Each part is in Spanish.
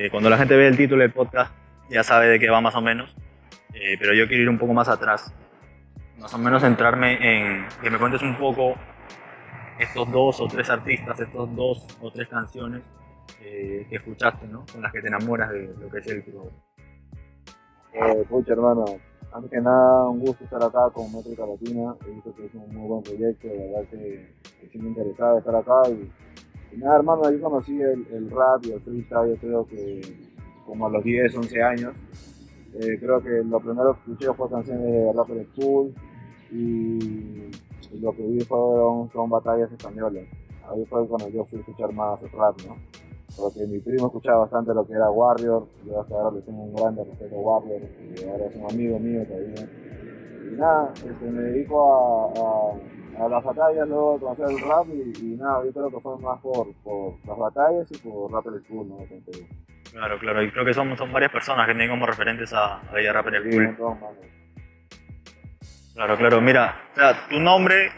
Eh, cuando la gente ve el título del podcast ya sabe de qué va más o menos, eh, pero yo quiero ir un poco más atrás, más o menos centrarme en que me cuentes un poco estos dos o tres artistas, estos dos o tres canciones eh, que escuchaste, ¿no? Con las que te enamoras de lo que es el hip Eh, pucha, hermano, antes que nada, un gusto estar acá con Métrica Latina. He visto que es un muy buen proyecto, de verdad que, que sí me interesaba estar acá. Y nada, hermano, yo conocí el, el rap y el freestyle, yo creo que como a los 10, 11 años. Eh, creo que lo primero que escuché fue canciones de Rapper School y, lo que vi fueron son batallas españolas. Ahí fue cuando yo fui a escuchar más rap, ¿no? Porque mi primo escuchaba bastante lo que era Warrior, yo hasta ahora le tengo un grande respeto a Warrior, y ahora es un amigo mío todavía. Y nada, este, me dedico a, a las batallas, luego conocer el rap y, y, nada, yo creo que fue más por, por las batallas y por Rapper School, ¿no? Entonces, Claro, claro, y creo que son, son varias personas que tienen como referentes a, a Rapper sí, School. montón, mano. Claro, claro. Mira, o sea, tu nombre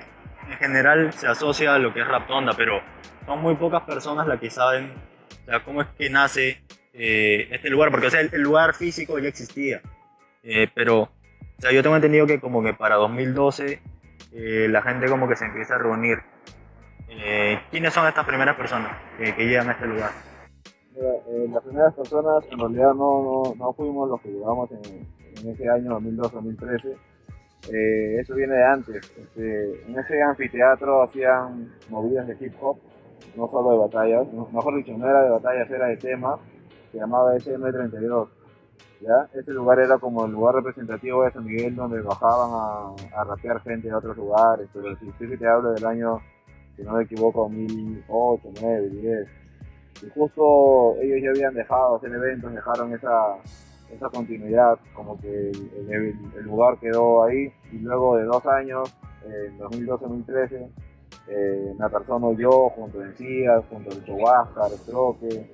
en general se asocia a lo que es Raptonda, pero son muy pocas personas las que saben o sea, cómo es que nace eh, este lugar, porque o sea, el, el lugar físico ya existía, eh, pero o sea, yo tengo entendido que como que para 2012 eh, la gente como que se empieza a reunir. Eh, ¿Quiénes son estas primeras personas que, llegan a este lugar? Eh, las primeras personas en realidad no, no, no fuimos los que llegamos en, ese año 2012-2013. Eh, eso viene de antes. Este, en ese anfiteatro hacían movidas de hip hop, no solo de batallas. mejor dicho, no era de batallas, era de tema. Se llamaba SM32. ¿Ya? Ese lugar era como el lugar representativo de San Miguel donde bajaban a, rapear gente de otros lugares. Pero si te hablo del año, si no me equivoco, 2008, 2009, 10. Y justo ellos ya habían dejado hacer eventos, dejaron esa, esa continuidad, como que el, lugar quedó ahí. Y luego de dos años, en 2012-2013, eh, Natarzono yo, junto a Encías, junto a Lucho Huáscar, Troque,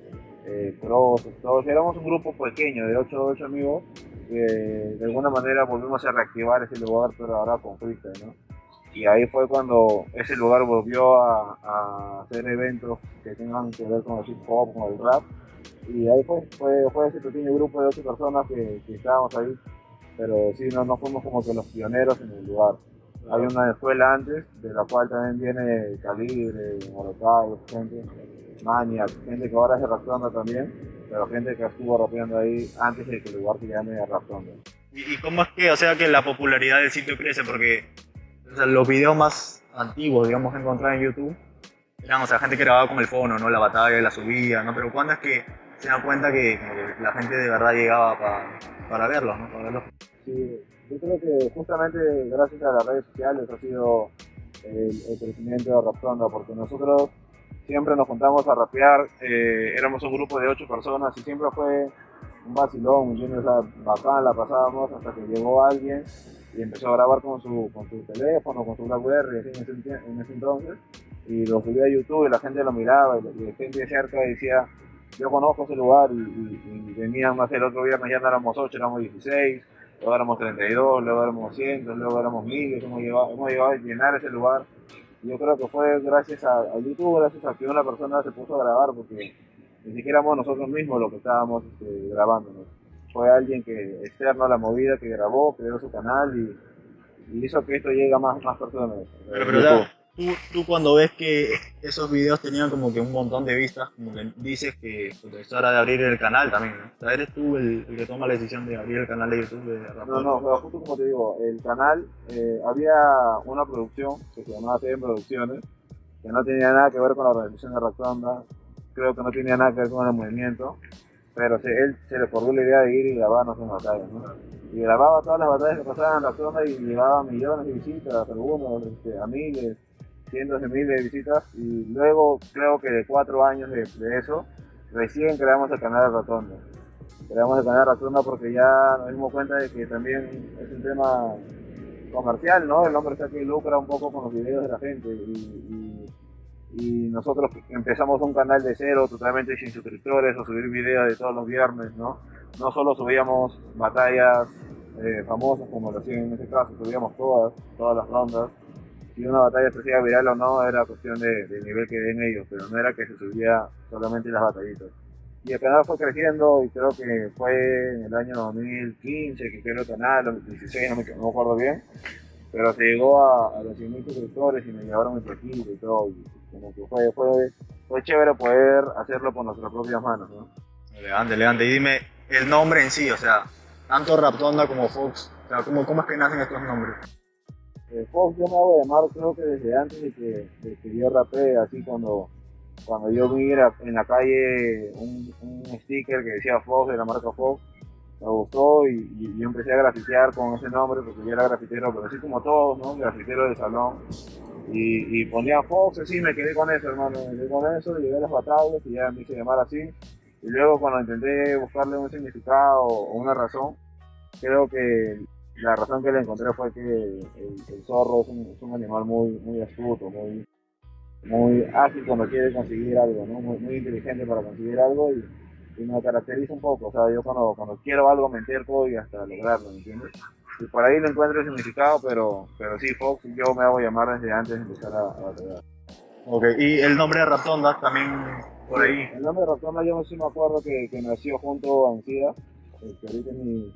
eh, todos éramos un grupo pequeño de 8 8 amigos que de alguna manera volvimos a reactivar ese lugar, pero ahora con. Y ahí fue cuando ese lugar volvió a, hacer eventos que tengan que ver con el hip hop, con el rap. Y ahí fue, fue, ese pequeño grupo de ocho personas que, que estábamos ahí. Pero sí, no, no fuimos como que los pioneros en el lugar. Hay una escuela antes, de la cual también viene Calibre, Morotai, gente, Maniac, gente que ahora es de Raptonda también, pero gente que estuvo rapeando ahí antes de que el lugar se llame Raptonda. ¿Y, y cómo es que, o sea, que la popularidad del sitio crece? Porque o sea, los videos más antiguos, digamos, que encontraba en YouTube, eran, o sea, gente que grababa con el fono, ¿no? La batalla, la subía, ¿no? Pero ¿cuándo es que se dan cuenta que, que la gente de verdad llegaba pa- para verlos, ¿no? Para verlos. Sí, yo creo que justamente gracias a las redes sociales ha sido el, el crecimiento de Raptonda, porque nosotros siempre nos juntamos a rapear, eh, éramos un grupo de ocho personas y siempre fue un vacilón, ¿entiendes? O sea, bacán la pasábamos hasta que llegó alguien y empezó a grabar con su, con su teléfono, con su BlackBerry, en ese, en ese entonces, y lo subía a YouTube y la gente lo miraba y, la gente de cerca decía, yo conozco ese lugar y, y, venían, sé, el otro viernes ya no éramos 8, éramos 16, luego éramos 32, luego éramos 100, luego éramos 1000, hemos llegado, hemos llegado a llenar ese lugar. Yo creo que fue gracias a, YouTube, gracias a que una persona se puso a grabar, porque ni siquiera éramos nosotros mismos los que estábamos este, grabando. ¿no? Fue alguien que externo a la movida que grabó, creó su canal y, hizo que esto llegue a más, más personas. Tú, tú cuando ves que esos videos tenían como que un montón de vistas, como que dices que es hora de abrir el canal también, ¿no? O sea, eres tú el, el que toma la decisión de abrir el canal de YouTube de Rap No, no, pero justo como te digo, el canal, eh, había una producción que se llamaba TVN Producciones, que no tenía nada que ver con la organización de Raptonda, creo que no tenía nada que ver con el movimiento, pero se, él se le ocurrió la idea de ir y grabarnos en batallas, ¿no? Y grababa todas las batallas que pasaban en Raptonda y llegaba a millones de visitas, algunos este, a miles, cientos de miles de visitas, y luego creo que de cuatro años de, de eso, recién creamos el canal de Raptonda creamos el canal Ratunda porque ya nos dimos cuenta de que también es un tema comercial, ¿no? El hombre está que lucra un poco con los videos de la gente y nosotros empezamos un canal de cero, totalmente sin suscriptores, o subir videos de todos los viernes, ¿no? No solo subíamos batallas eh, famosas como lo hacían en este caso, subíamos todas, todas las rondas. Si una batalla se hacía viral o no era cuestión de, del nivel que den ellos, pero no era que se subía solamente las batallitas. y el canal fue creciendo y creo que fue en el año 2015 que creó el canal, 2016, no me, acuerdo bien, pero se llegó a, los 100.000 suscriptores y me llevaron mi perfil y todo, y como que fue, fue, fue chévere poder hacerlo por nuestras propias manos, ¿no? Elegante. Y dime, el nombre en sí, o sea, tanto Raptonda como Fox, o sea, ¿cómo, cómo es que nacen estos nombres? Eh, Fox yo me hago llamar creo que desde antes de que, de que yo rapé, así cuando, cuando yo vi en la calle un, un sticker que decía Fox de la marca Fox, me gustó y, y yo empecé a grafitear con ese nombre porque yo era grafitero, pero así como todos, ¿no? Grafitero de salón. Y, y ponía Fox, así me quedé con eso, hermano, me quedé con eso, llegué a las batallas y ya me hice llamar así. Y luego cuando intenté buscarle un significado o una razón, creo que la razón que le encontré fue que el, el zorro es un, es un, animal muy, muy astuto, muy, muy ágil cuando quiere conseguir algo, ¿no? muy, muy inteligente para conseguir algo y, y, me caracteriza un poco. O sea, yo cuando, cuando quiero algo me enterco y hasta lograrlo, ¿me entiendes? Y por ahí le encuentro el significado, pero, pero sí, Fox, yo me hago llamar desde antes de empezar a, a. Ok, y el nombre de Raptonda también por ahí. El nombre de Raptonda yo sí me acuerdo que, que nació junto a Ancida, que ahorita mi,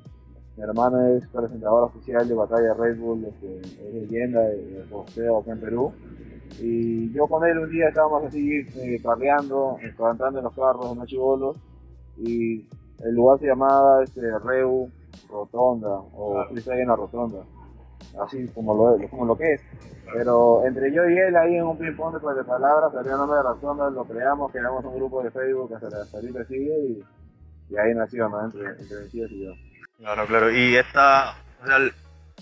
mi hermano es presentador oficial de Batalla Red Bull, este, es leyenda de, de boxeo acá en Perú. Y yo con él un día estábamos así eh, carreando, cantando en los carros, en chivolos, y el lugar se llamaba este, Reu Rotonda, o claro. Freestyle en la Rotonda, así como lo, como lo que es. Pero entre yo y él ahí en un ping-pong de, de palabras, salió el nombre de Rotonda, lo creamos, creamos un grupo de Facebook que hasta ahorita sigue y, y ahí nació, ¿no? Entre, entre y yo. Claro, claro. Y esta, o sea,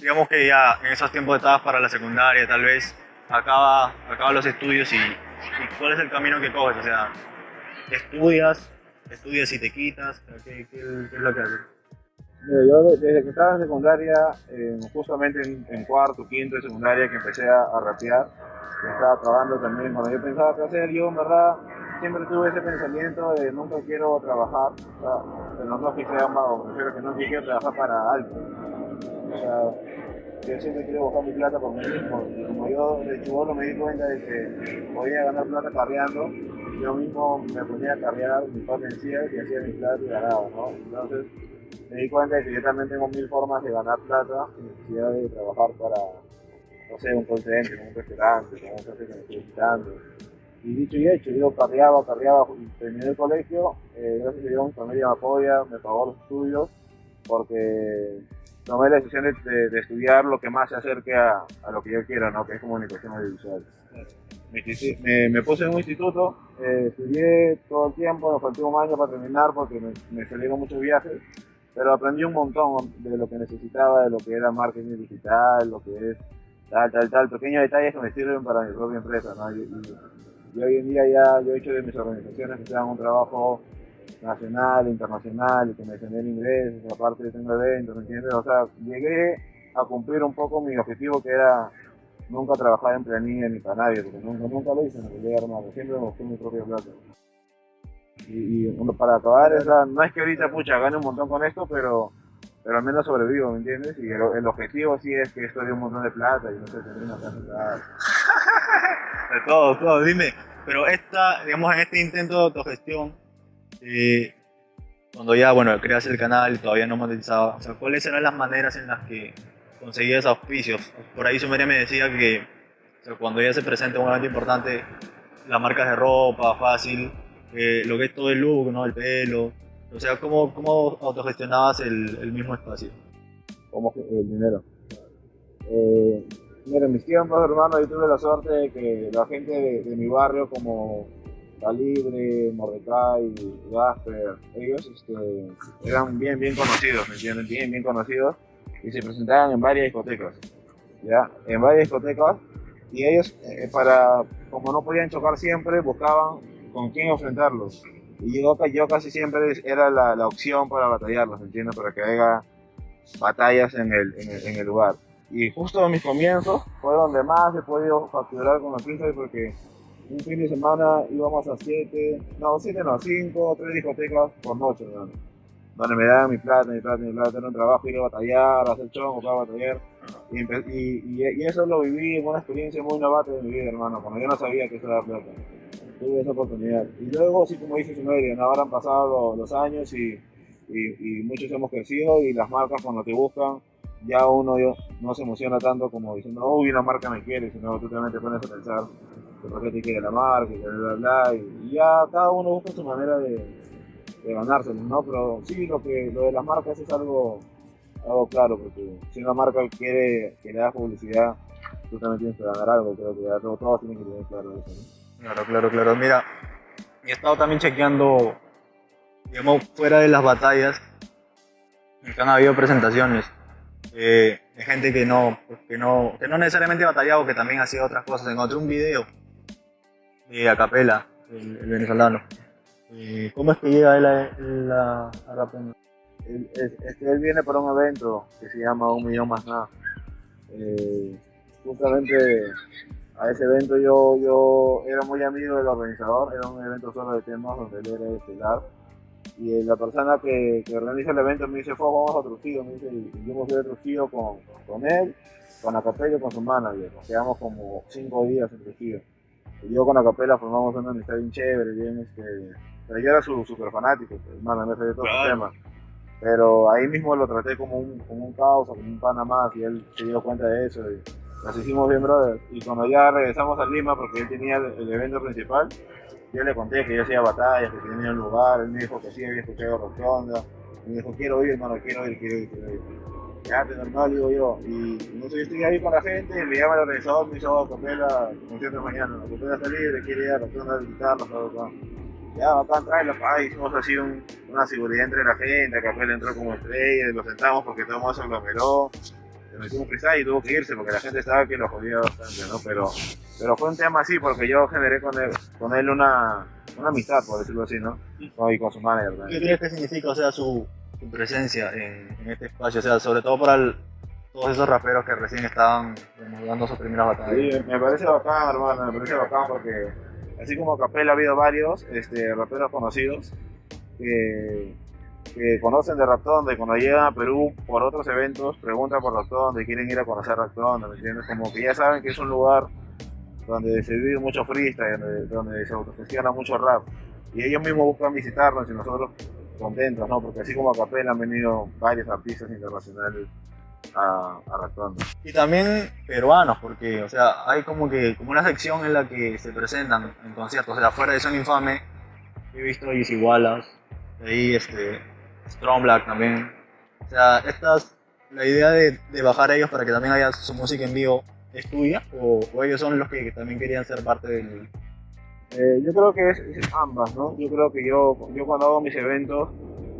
digamos que ya en esos tiempos estabas para la secundaria, tal vez acaba, acaba los estudios y, cuál es el camino que coges, o sea, estudias, estudias y te quitas, ¿qué, qué, qué es lo que haces? Yo desde que estaba en secundaria, eh, justamente en, en, cuarto, quinto de secundaria, que empecé a, a rapear, estaba trabajando también, cuando yo pensaba qué hacer, yo en verdad siempre tuve ese pensamiento de nunca quiero trabajar, o sea, pero no que sea un vago, prefiero que no quiero trabajar para alguien. O sea, yo siempre quiero buscar mi plata por mí mismo, y como yo de chivolo me di cuenta de que podía ganar plata carreando, yo mismo me ponía a carrear mi potencial y hacía mi plata y ganaba, ¿no? Entonces me di cuenta de que yo también tengo mil formas de ganar plata sin necesidad de trabajar para, no sé, un call center, un restaurante, como un jefe que me estoy visitando. Y dicho y hecho, yo carreaba, carreaba, terminé el colegio, eh, gracias a Dios mi familia me apoya, me pagó los estudios, porque tomé la decisión de, de, estudiar lo que más se acerque a, lo que yo quiero, ¿no? que es comunicación audiovisual. Me, puse en un instituto, eh, estudié todo el tiempo, me faltó un año para terminar porque me, me salieron muchos viajes, pero aprendí un montón de lo que necesitaba, de lo que era marketing digital, lo que es tal, tal, tal, pequeños detalles que me sirven para mi propia empresa. ¿no? Y, y, y hoy en día ya yo he hecho de mis organizaciones que sean un trabajo nacional, internacional, y que me genere ingresos, aparte tengo eventos, ¿me entiendes? O sea, llegué a cumplir un poco mi objetivo que era nunca trabajar en planilla ni para nadie, porque nunca, nunca lo hice en realidad, hermano, siempre me busqué mi propia plata. Y, y para acabar, esa, no es que ahorita, pucha, gane un montón con esto, pero, pero al menos sobrevivo, ¿me entiendes? Y el, el objetivo sí es que esto dé un montón de plata y no sé, tener una de todo, todo. Dime, pero esta, digamos, en este intento de autogestión, eh, cuando ya, bueno, creas el canal y todavía no monetizaba, o sea, ¿cuáles eran las maneras en las que conseguías auspicios? Por ahí Sumeria me decía que o sea, cuando ya se presenta un evento importante, las marcas de ropa, fácil, eh, lo que es todo el look, ¿no? El pelo, o sea, ¿cómo, cómo autogestionabas el, el mismo espacio? ¿Cómo el dinero? Eh, Mira, mis tiempos, hermano, yo tuve la suerte de que la gente de, de mi barrio, como Calibre, Mordecai, Gasper, ellos este, eran bien, bien conocidos, ¿me entienden? Bien, bien conocidos y se presentaban en varias discotecas, ¿ya? En varias discotecas y ellos, eh, para, como no podían chocar siempre, buscaban con quién enfrentarlos. Y yo, yo casi siempre era la, la opción para batallarlos, ¿me entiendes? Para que haya batallas en el, en el, en el lugar. Y justo en mis comienzos fue donde más he podido facturar con la pinta porque un fin de semana íbamos a 7, no, 7 no, 5, 3 discotecas por noche, ¿no? donde me daban mi plata, mi plata, mi plata, era un trabajo, ir a batallar, hacer chongo, para batallar. Y, eso lo viví en una experiencia muy novata de mi vida, hermano, cuando yo no sabía que eso era plata. tuve esa oportunidad. Y luego, sí, como dice Sumerio, ahora han pasado los, años y, y, muchos hemos crecido y las marcas cuando te buscan, ya uno no se emociona tanto como diciendo, uy, una marca me quiere, sino tú también te pones a pensar por qué te quiere la marca y bla, bla, y, ya cada uno busca su manera de, ganárselo, ¿no? Pero sí, lo, que, lo de las marcas es algo, algo claro, porque si una marca quiere que le hagas publicidad, tú también tienes que ganar algo, creo que ya todos, tienen que tener claro eso, ¿no? Claro, claro, claro. Mira, he estado también chequeando, digamos, fuera de las batallas, han habido presentaciones eh, gente que no, que no, que no necesariamente batallado, que también hacía otras cosas. Encontré un video de Acapela, el, venezolano. Eh, ¿Cómo es que llega él a, a, Él, es, que él viene para un evento que se llama Un Millón Más Nada. Eh, justamente a ese evento yo, yo era muy amigo del organizador, era un evento solo de temas donde él era estelar. Y la persona que, que organiza el evento me dice, vamos a Trujillo, me dice, y yo me fui a Trujillo con, con él, con Acapella y con su manager. Nos quedamos como cinco días en Trujillo. Y yo con Acapella formamos una amistad bien chévere, bien este. Pero yo era su super fanático, hermano, me sabía todos los temas. Pero ahí mismo lo traté como un, como un caos, como un pana más, y él se dio cuenta de eso. Y, nos hicimos bien brothers. Y cuando ya regresamos a Lima, porque él tenía el, evento principal, yo le conté que yo hacía batallas, que tenía un lugar, él me dijo que sí, había escuchado Rotonda, me dijo, quiero ir, hermano, quiero ir, quiero ir, quiero ir. Ya, te normal, digo yo. Y no sé, yo estoy ahí con la gente, me llama el organizador, me dice, oh, Capela, concierto mañana, la Capela está libre, quiere ir a Rotonda a visitarlo, todo, Ya, bacán, tráelo, pa, hicimos así un, una seguridad entre la gente, Capela entró como estrella, lo sentamos porque todo el mundo se aglomeró metimos freestyle y tuvo que irse porque la gente estaba que lo jodía bastante, ¿no? Pero, pero fue un tema así porque yo generé con él, con él una, una amistad, por decirlo así, ¿no? Y con su manager. ¿Qué crees que significa, o sea, su, su presencia en, en, este espacio? O sea, sobre todo para el, todos esos raperos que recién estaban dando sus primeras batallas. Sí, me parece bacán, hermano, me parece bacán porque así como Capela ha habido varios este, raperos conocidos que que conocen de Raptonda y cuando llegan a Perú por otros eventos preguntan por Raptonda y quieren ir a conocer Raptonda, ¿me entiendes? Como que ya saben que es un lugar donde se vive mucho freestyle, donde, se autogestiona mucho rap. Y ellos mismos buscan visitarnos y nosotros contentos, ¿no? Porque así como a Capela han venido varios artistas internacionales a, a Y también peruanos, porque, o sea, hay como que como una sección en la que se presentan en conciertos, o sea, fuera de Son Infame, he visto a Igualas, ahí este, Strong Black también. O sea, estas, la idea de, de, bajar a ellos para que también haya su música en vivo, ¿es tuya? ¿O, ellos son los que también querían ser parte del...? Eh, yo creo que es, ambas, ¿no? Yo creo que yo, yo cuando hago mis eventos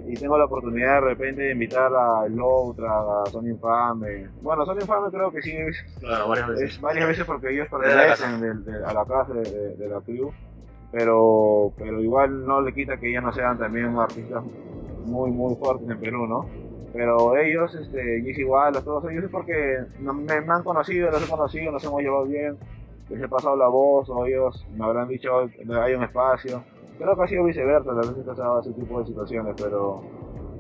y tengo la oportunidad de repente de invitar a Loutra, a Sony Infame. Bueno, Sony Infame creo que sí es, claro, varias veces. Es varias veces porque ellos pertenecen a la casa de, de, la crew, pero, pero igual no le quita que ya no sean también artistas muy, muy fuertes en Perú, ¿no? Pero ellos, este, Gis igual, todos ellos es porque me, han conocido, los he conocido, nos hemos llevado bien, les he pasado la voz, o ellos me habrán dicho hay un espacio. Creo que ha sido viceversa, la vez he pasado ese tipo de situaciones, pero,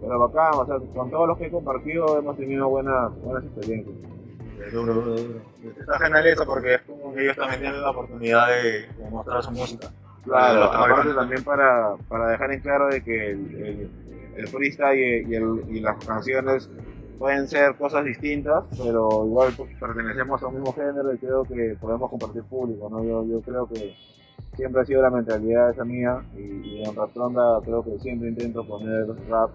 pero bacán, o sea, con todos los que he compartido hemos tenido buenas, buenas experiencias. Está genial eso porque es como que ellos también tienen la oportunidad de, mostrar su música. Claro, aparte también para, para dejar en claro de que el el freestyle y, y, las canciones pueden ser cosas distintas, pero igual pues, pertenecemos a un mismo género y creo que podemos compartir público, ¿no? Yo, yo creo que siempre ha sido la mentalidad esa mía y, en Raptonda creo que siempre intento poner rap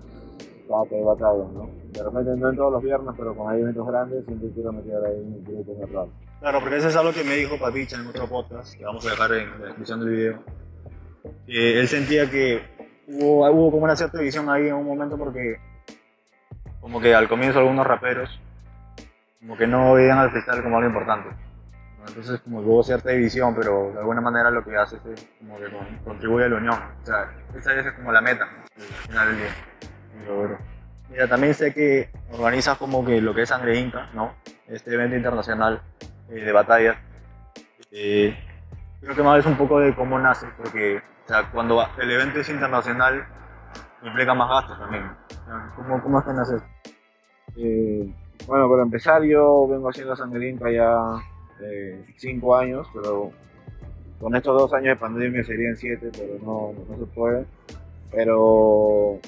hay batallas, ¿no? De repente no en todos los viernes, pero cuando hay eventos grandes siempre quiero meter ahí un grupo de rap. Claro, porque eso es algo que me dijo Papicha en otro podcast, que vamos a dejar en la descripción del video. él sentía que hubo, hubo como una cierta división ahí en un momento porque como que al comienzo algunos raperos como que no veían al freestyle como algo importante. Entonces como hubo cierta división, pero de alguna manera lo que hace es como que contribuye a la unión. O sea, esa es como la meta al final del día. Mira, también sé que organizas como que lo que es Sangre Inca, ¿no? Este evento internacional eh, de batalla. Eh, creo que más es un poco de cómo nace, porque o sea, cuando el evento es internacional, implica más gastos también. ¿Cómo, cómo es que eh, bueno, para empezar, yo vengo haciendo Sangrinca ya eh, cinco años, pero con estos dos años de pandemia serían siete, pero no, no se puede. Pero,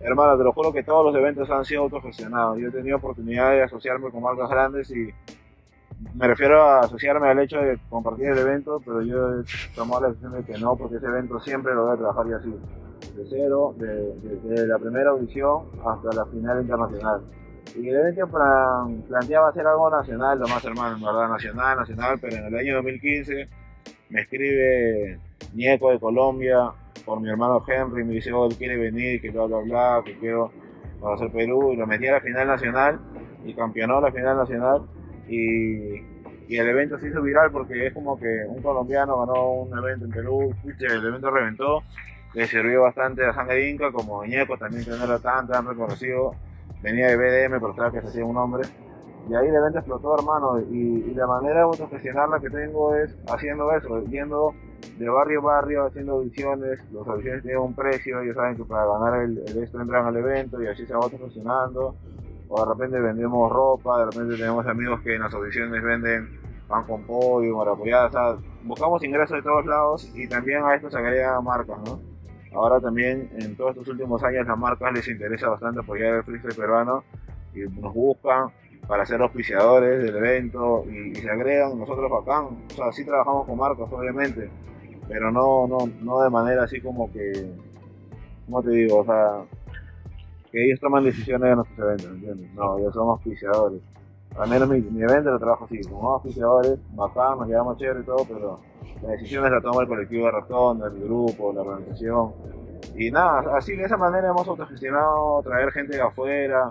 hermano, te lo juro que todos los eventos han sido autogestionados. Yo he tenido oportunidad de asociarme con marcas grandes y me refiero a asociarme al hecho de compartir el evento, pero yo he tomado la decisión de que no, porque ese evento siempre lo voy a trabajar y así, de cero, desde la primera audición hasta la final internacional. Y el evento planteaba hacer algo nacional, lo más hermano, en verdad, nacional, nacional, pero en el año 2015 me escribe Nieco de Colombia por mi hermano Henry, me dice, oh, él quiere venir, que bla, bla, bla, que quiero conocer Perú, y lo metí a la final nacional, y campeonó la final nacional, y, el evento se hizo viral porque es como que un colombiano ganó un evento en Perú, el evento reventó, le sirvió bastante a Sangre Inca, como Ñeco también que no era tan, tan reconocido, venía de BDM, pero sabía que se hacía un nombre. Y ahí el evento explotó, hermano. Y, la manera de autogestionarla que tengo es haciendo eso, yendo de barrio a barrio, haciendo audiciones. Los audiciones tienen un precio, ellos saben que para ganar el, esto entran al evento y así se va autogestionando. O de repente vendemos ropa, de repente tenemos amigos que en las audiciones venden pan con pollo, maracuyá. O sea, buscamos ingresos de todos lados y también a esto se agregan marcas, ¿no? Ahora también en todos estos últimos años las marcas les interesa bastante apoyar el freestyle peruano y nos buscan para ser auspiciadores del evento y, se agregan nosotros acá. O sea, sí trabajamos con marcas obviamente, pero no, no, no de manera así como que, ¿cómo te digo? O sea, que ellos toman decisiones de nuestros eventos, ¿entiendes? No, ellos somos auspiciadores. Al menos mi, evento lo trabajo así, como auspiciadores, bacán, nos llevamos chévere y todo, pero las decisiones las toma el colectivo de Rotonda, el grupo, la organización. Y nada, así de esa manera hemos autogestionado traer gente de afuera.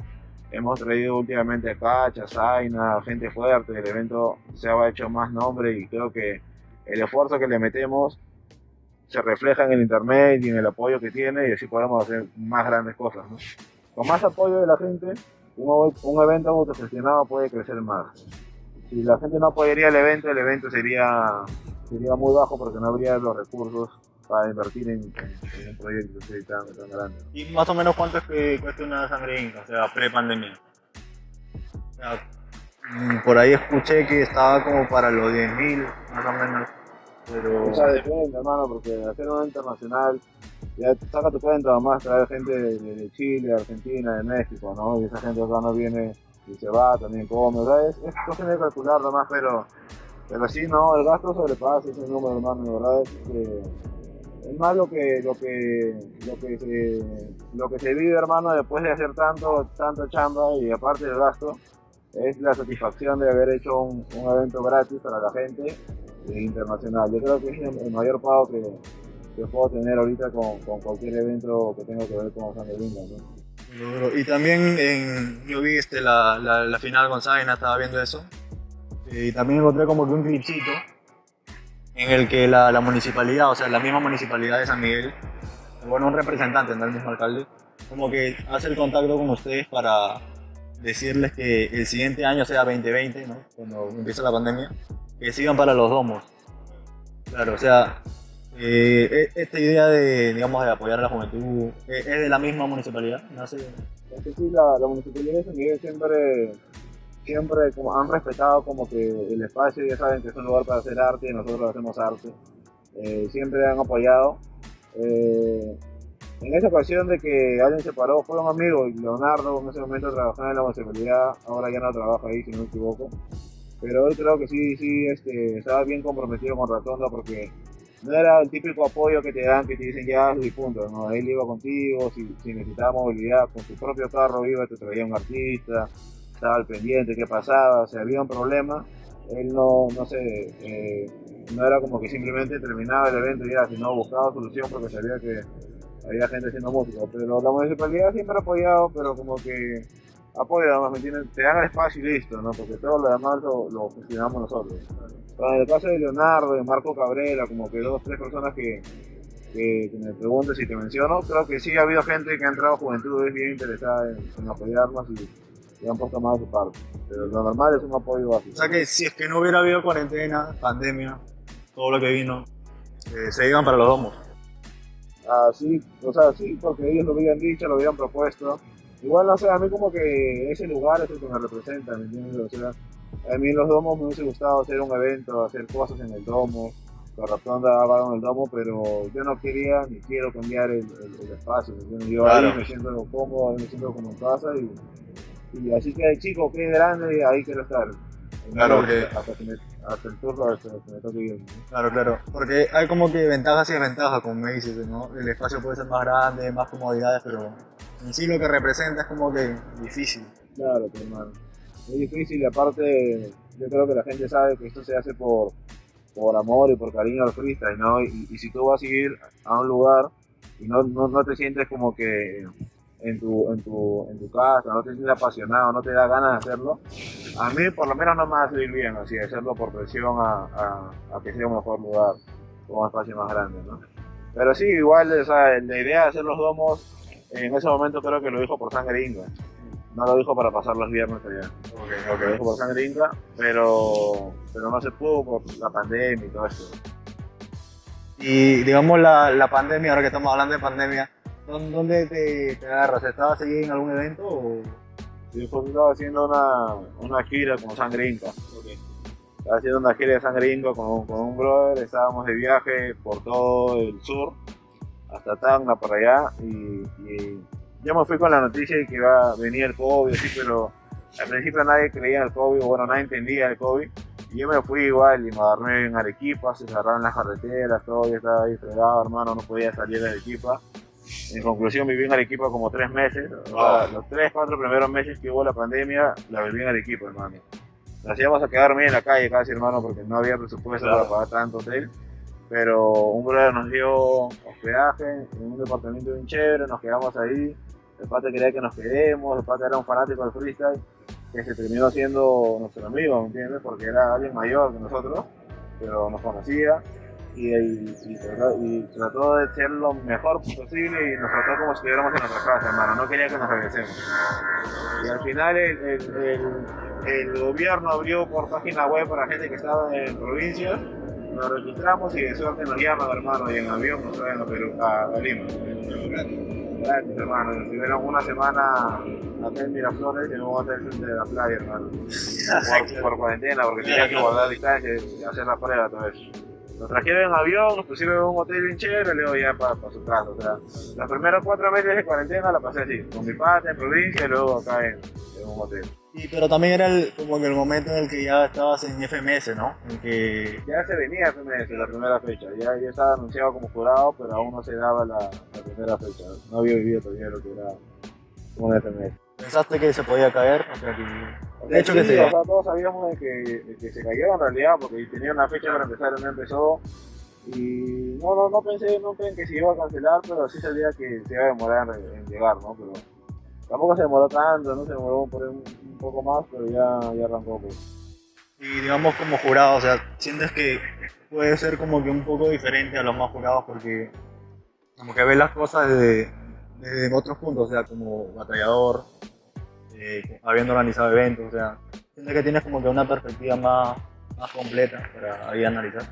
Hemos traído últimamente a Cacha, Zaina, gente fuerte. El evento se ha hecho más nombre y creo que el esfuerzo que le metemos se refleja en el internet y en el apoyo que tiene y así podemos hacer más grandes cosas. Con más apoyo de la gente, un, un evento autogestionado puede crecer más. Si la gente no apoyaría el evento, el evento sería sería muy bajo porque no habría los recursos para invertir en, un proyecto tan, tan, grande. ¿Y más o menos cuánto es que cuesta una sangre inca, o sea, pre-pandemia? O sea, mm, por ahí escuché que estaba como para los 10.000, más o menos. Pero... O sea, depende, hermano, porque hacer una internacional, ya saca tu cuenta, más traer gente de, Chile, Argentina, de México, ¿no? Y esa gente acá no viene y se va, también come, sea, es, es cosa de calcular nomás, pero pero sí, no, el gasto sobrepasa ese número, hermano, verdad es más lo que, lo que, lo que se, lo que se vive, hermano, después de hacer tanto, tanto chamba y aparte del gasto, es la satisfacción de haber hecho un, evento gratis para la gente internacional. Yo creo que es el, mayor pago que, que, puedo tener ahorita con, con, cualquier evento que tenga que ver con San ¿no? Y también en, yo vi este, la, la, la final con Zaina, estaba viendo eso. Y también encontré como que un clipcito en el que la, la, municipalidad, o sea, la misma municipalidad de San Miguel, bueno, un representante, no el mismo alcalde, como que hace el contacto con ustedes para decirles que el siguiente año sea 2020, ¿no? Cuando empiece la pandemia, que sigan para los domos. Claro, o sea, eh, e, esta idea de, digamos, de apoyar a la juventud, ¿e, ¿es de la misma municipalidad? Sí, la, municipalidad de San Miguel siempre siempre como han respetado como que el espacio, ya saben que es un lugar para hacer arte y nosotros hacemos arte. Eh, siempre han apoyado. Eh, en esa ocasión de que alguien se paró, fue un amigo, Leonardo, en ese momento trabajaba en la municipalidad, ahora ya no trabaja ahí, si no me equivoco. Pero él creo que sí, sí, este, estaba bien comprometido con Ratonda porque no era el típico apoyo que te dan, que te dicen ya y punto, no, él iba contigo, si, si necesitaba movilidad, con su propio carro iba, te traía un artista, estaba al pendiente, qué pasaba, si había un problema, él no, no sé, eh, no era como que simplemente terminaba el evento ya, sino buscaba solución porque sabía que había gente haciendo música. Pero la municipalidad siempre ha apoyado, pero como que apoya, ¿me entienden? Te dan el espacio y listo, ¿no? Porque todo lo demás lo, gestionamos nosotros. En el caso de Leonardo, de Marco Cabrera, como que dos, tres personas que, que, me preguntes si te menciono, creo que sí ha habido gente que ha entrado a juventudes bien interesada en, en apoyarnos y y han puesto más de su parte. Pero lo normal es un apoyo básico. O sea que si es que no hubiera habido cuarentena, pandemia, todo lo que vino, eh, se iban para los domos. Ah, sí, o sea, sí, porque ellos lo habían dicho, lo habían propuesto. Igual, no sé, a mí como que ese lugar es el que me representa, ¿me entiendes? O sea, a mí en los domos me hubiese gustado hacer un evento, hacer cosas en el domo, la rotonda va en el domo, pero yo no quería ni quiero cambiar el, el, espacio. Yo Claro. ahí me siento cómodo, ahí me siento como en casa y, y así que chico, que grande, ahí quiero estar. Claro, hasta, que me, hasta el turno hasta que me toque ir. ¿no? Claro, claro. Porque hay como que ventajas y desventajas, como me dices, ¿no? El espacio puede ser más grande, más comodidades, pero en sí lo que representa es como que difícil. Claro, hermano. Muy difícil y aparte yo creo que la gente sabe que esto se hace por, por amor y por cariño al freestyle, ¿no? Y, si tú vas a ir a un lugar y no, no, no te sientes como que en tu, en, tu, en tu casa, no te sientes apasionado, no te da ganas de hacerlo, a mí por lo menos no me va a servir bien así, hacerlo por presión a, a, que sea un mejor lugar, con un espacio más grande, ¿no? Pero sí, igual o la idea de hacer los domos, en ese momento creo que lo dijo por sangre inga. No lo dijo para pasar los viernes allá. Lo dijo por sangre inga, pero, pero no se pudo por la pandemia y todo eso. Y digamos la, la pandemia, ahora que estamos hablando de pandemia, ¿dó- ¿dónde te, te agarras? ¿Estabas ahí en algún evento o...? Yo después estaba haciendo una, una gira con Sangre Inca. Estaba haciendo una gira de Sangre Inca con, con un brother, estábamos de viaje por todo el sur, hasta Tacna, para allá, y, y yo me fui con la noticia de que iba a venir el COVID, así, pero al principio nadie creía en el COVID, o bueno, nadie entendía el COVID, y yo me fui igual y me agarré en Arequipa, se cerraron las carreteras, todo, yo estaba ahí fregado, hermano, no podía salir de Arequipa. En conclusión, viví en Arequipa como tres meses. Sea, los tres, cuatro primeros meses que hubo la pandemia, la viví en Arequipa, hermano. Nos íbamos a quedar dormir en la calle casi, hermano, porque no había presupuesto Claro. para pagar tanto hotel. Pero un brother nos dio hospedaje en un departamento bien chévere, nos quedamos ahí. El pata quería que nos quedemos, el pata era un fanático del freestyle, que se terminó siendo nuestro amigo, ¿me entiendes? Porque era alguien mayor que nosotros, pero nos conocía y, trató, de ser lo mejor posible y nos trató como si estuviéramos en nuestra casa, hermano. No quería que nos regresemos. Y al final el gobierno abrió por página web para gente que estaba en provincias. Nos registramos y de suerte nos llaman, hermano, y en avión nos traen a, Perú, a, a Lima. Gratis, hermano. Nos estuvieron una semana acá en Miraflores en un hotel frente de la playa, hermano. Por, por cuarentena, porque tenía que guardar distancia y hacer la prueba, todo eso. Nos trajeron en avión, nos pusieron en un hotel bien chévere, luego ya para su casa. O sea, los primeros cuatro meses de cuarentena la pasé así, con mi padre en provincia y luego acá en, en un hotel. Y, pero también era el, como que el momento en el que ya estabas en FMS, ¿no? En que... Ya se venía FMS la primera fecha, ya, ya estaba anunciado como jurado, pero aún no se daba la, la primera fecha. No había vivido todavía lo que era un FMS. ¿Pensaste que se podía caer? O sea, que- De hecho que sí, sí. o sea, todos sabíamos de que, de que se cayó en realidad, porque tenía una fecha para empezar y no empezó. Y no, no, no pensé nunca en que se iba a cancelar, pero sí sabía que se iba a demorar en, en llegar, ¿no? Pero tampoco se demoró tanto, no se demoró por un poco más, pero ya, ya arrancó. Pues. Y digamos como jurado, o sea, sientes que puede ser como que un poco diferente a los más jurados porque como que ves las cosas desde, desde otros puntos, o sea, como batallador, eh, habiendo organizado eventos, o sea, sientes que tienes como que una perspectiva más, más completa para ahí analizar.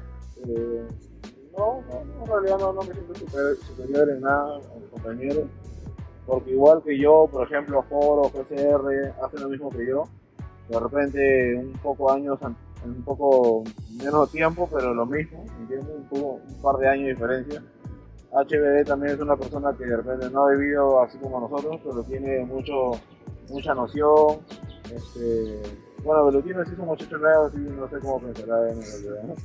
Eh, no, no, en realidad no, no me siento super- superior en nada a mis compañeros, porque igual que yo, por ejemplo, Foro, PCR, hacen lo mismo que yo, de repente un poco años, un poco menos tiempo, pero lo mismo, ¿entiendes? Un, un par de años de diferencia. HBD también es una persona que de repente no ha vivido así como nosotros, pero tiene mucho, mucha noción. Este, bueno, Velutino sí es un muchacho nuevo, así no sé cómo pensará en realidad,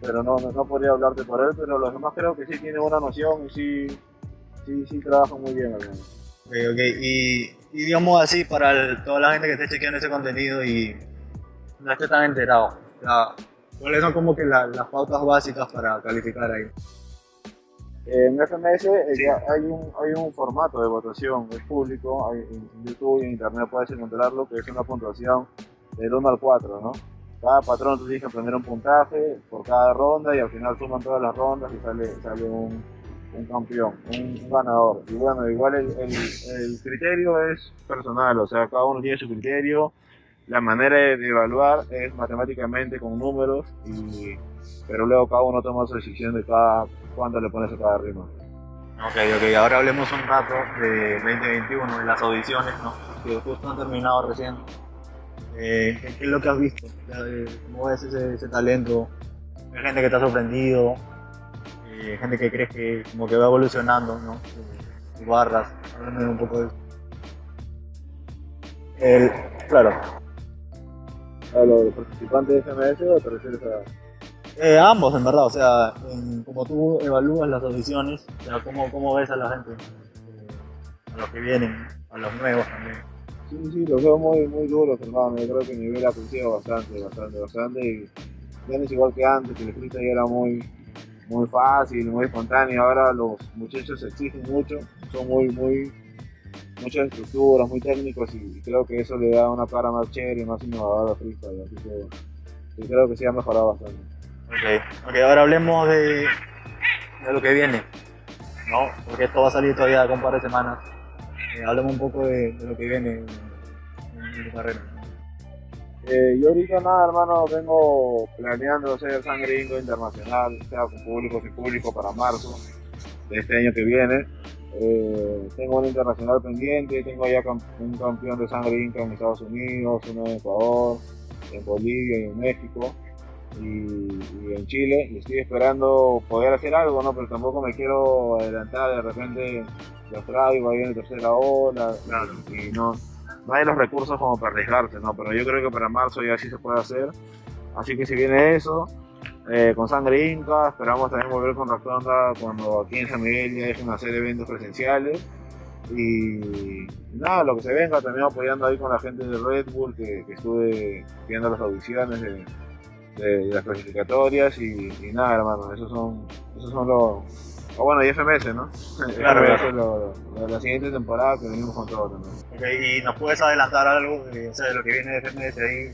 pero no, no, podría hablarte por él, pero los demás creo que sí tienen una noción y sí, sí, sí trabajan muy bien. Ok, ok, y, y digamos así, para el- toda la gente que esté chequeando ese contenido y no esté tan enterado, ¿cuáles son como que la- las pautas básicas para calificar ahí? En FMS eh, Sí. hay, un, hay un formato de votación, es público, hay, en YouTube y en Internet puedes encontrarlo, que es una puntuación del 1 al 4, ¿no? Cada patrón tú tienes que poner un puntaje por cada ronda y al final suman todas las rondas y sale, sale un, un campeón, un, ganador. Y bueno, igual el, el, el criterio es personal, o sea, cada uno tiene su criterio, la manera de, evaluar es matemáticamente con números, y, pero luego cada uno toma su decisión de cada cuánto le pones a cada rima. Ok, ok, ahora hablemos un rato de 2021, de las audiciones, ¿no? Que justo han terminado recién. Eh, ¿qué, es lo que has visto? ¿Cómo ves ese, ese talento hay gente que te ha sorprendido, eh, gente que crees que como que va evolucionando, ¿no? Eh, barras, háblame un poco de eso. El, claro, ¿A los participantes de FMS o te refieres a.? Eh, ambos, en verdad, o sea, en- como tú evalúas las audiciones, o sea, cómo, cómo ves a la gente, eh, a los que vienen, a los nuevos también. Sí, sí, los veo muy, muy duros, hermano. Yo creo que el nivel ha crecido bastante, bastante, bastante. Y ya no es igual que antes, que el freestyle era muy, muy fácil, muy espontáneo. Ahora los muchachos exigen mucho, son muy, muy, muchas estructuras, muy técnicos y creo que eso le da una cara más chévere y más innovadora al freestyle. Así que creo que sí ha mejorado bastante. Ok, ok, ahora hablemos de, de lo que viene, ¿no? Porque esto va a salir todavía con un par de semanas. Eh, hablemos un poco de, lo que viene en, en carrera. Eh, yo ahorita nada, hermano, vengo planeando hacer sangre Inco internacional, sea con público, sin público, para marzo de este año que viene. Eh, tengo un internacional pendiente, tengo ya un campeón de sangre Inca en Estados Unidos, uno en Ecuador, en Bolivia en México y, en Chile. Y estoy esperando poder hacer algo, ¿no? Pero tampoco me quiero adelantar, de repente los traigo ahí en tercera ola Claro. y no, no hay los recursos como para arriesgarse, ¿no? Pero yo creo que para marzo ya sí se puede hacer. Así que si viene eso, eh, con Sangre Inca, esperamos también volver con Raptonda cuando aquí en San Miguel ya dejen hacer eventos presenciales. Y nada, lo que se venga, también apoyando ahí con la gente de Red Bull, que, estuve viendo las audiciones de, las clasificatorias. Y, y nada, hermano, esos son, esos son los. O bueno, y FMS, ¿no? Claro, FMS, lo- lo la siguiente temporada que venimos con todo también. Ok, y nos puedes adelantar algo de, o sea, de lo que viene de FMS ahí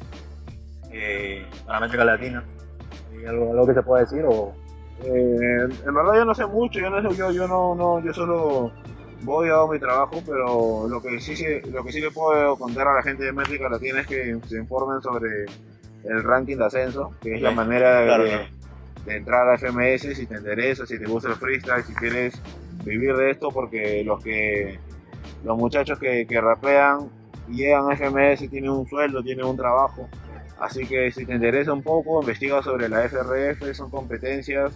eh, para América Latina. ¿Hay algo, algo que se pueda decir o Eh, en verdad yo no sé mucho, yo no sé, yo, yo no, no, yo solo voy a hago mi trabajo, pero lo que sí lo que sí le puedo contar a la gente de América Latina es que se informen sobre el ranking de ascenso, que es la manera de, claro. De entrar a FMS si te interesa, si te gusta el freestyle, si quieres vivir de esto, porque los que los muchachos que, que rapean llegan a FMS tienen un sueldo, tienen un trabajo. Así que si te interesa un poco, investiga sobre la FRF, son competencias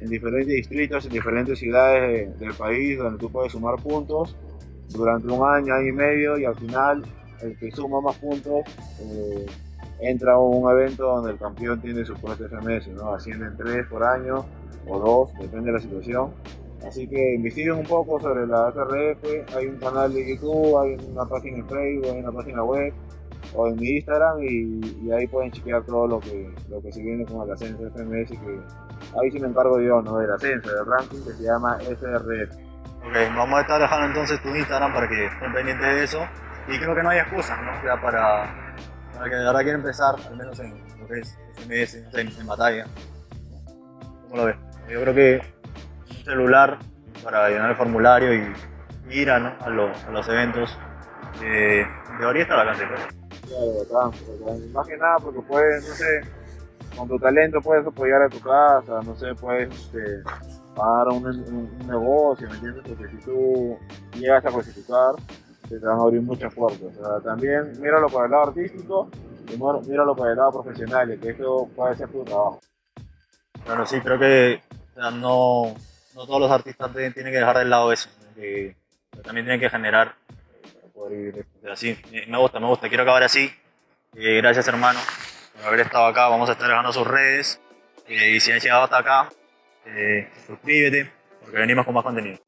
en diferentes distritos, en diferentes ciudades de- del país donde tú puedes sumar puntos durante un año, año y medio y al final el que suma más puntos eh, entra a un evento donde el campeón tiene su puesto FMS, ¿no? ascienden tres por año o dos, depende de la situación. Así que investiguen un poco sobre la FRF, hay un canal de YouTube, hay una página en Facebook, hay una página web o en mi Instagram y, y ahí pueden chequear todo lo que, lo que se viene con el ascenso FMS que ahí sí me encargo yo, ¿no? Del ascenso, del ranking que se llama FRF. Ok, vamos a estar dejando entonces tu Instagram para que estén pendientes de eso. Y creo que no hay excusas, ¿no? Sea, para, para que de verdad quiera empezar, al menos en lo que es SMS, sea, en, en batalla. ¿Cómo lo ves? Yo creo que un celular para llenar el formulario y ir a, ¿no? a, lo- a los eventos eh, debería estar al alcance. pues. Claro. Más que nada porque puedes, no sé, con tu talento puedes apoyar a tu casa, no sé, puedes este, pagar un, un- un negocio, ¿me entiendes? Porque si tú llegas a clasificar, se te van a abrir muchas puertas. O sea, también míralo por el lado artístico y míralo por el lado profesional, que esto puede ser tu trabajo. Bueno, sí, creo que no, no todos los artistas tienen que dejar de lado eso, que también tienen que generar poder vivir. O sea, sí, eh, me gusta, me gusta, quiero acabar así. Eh, gracias hermano por haber estado acá, vamos a estar dejando sus redes eh, y si has llegado hasta acá, eh, suscríbete porque venimos con más contenido.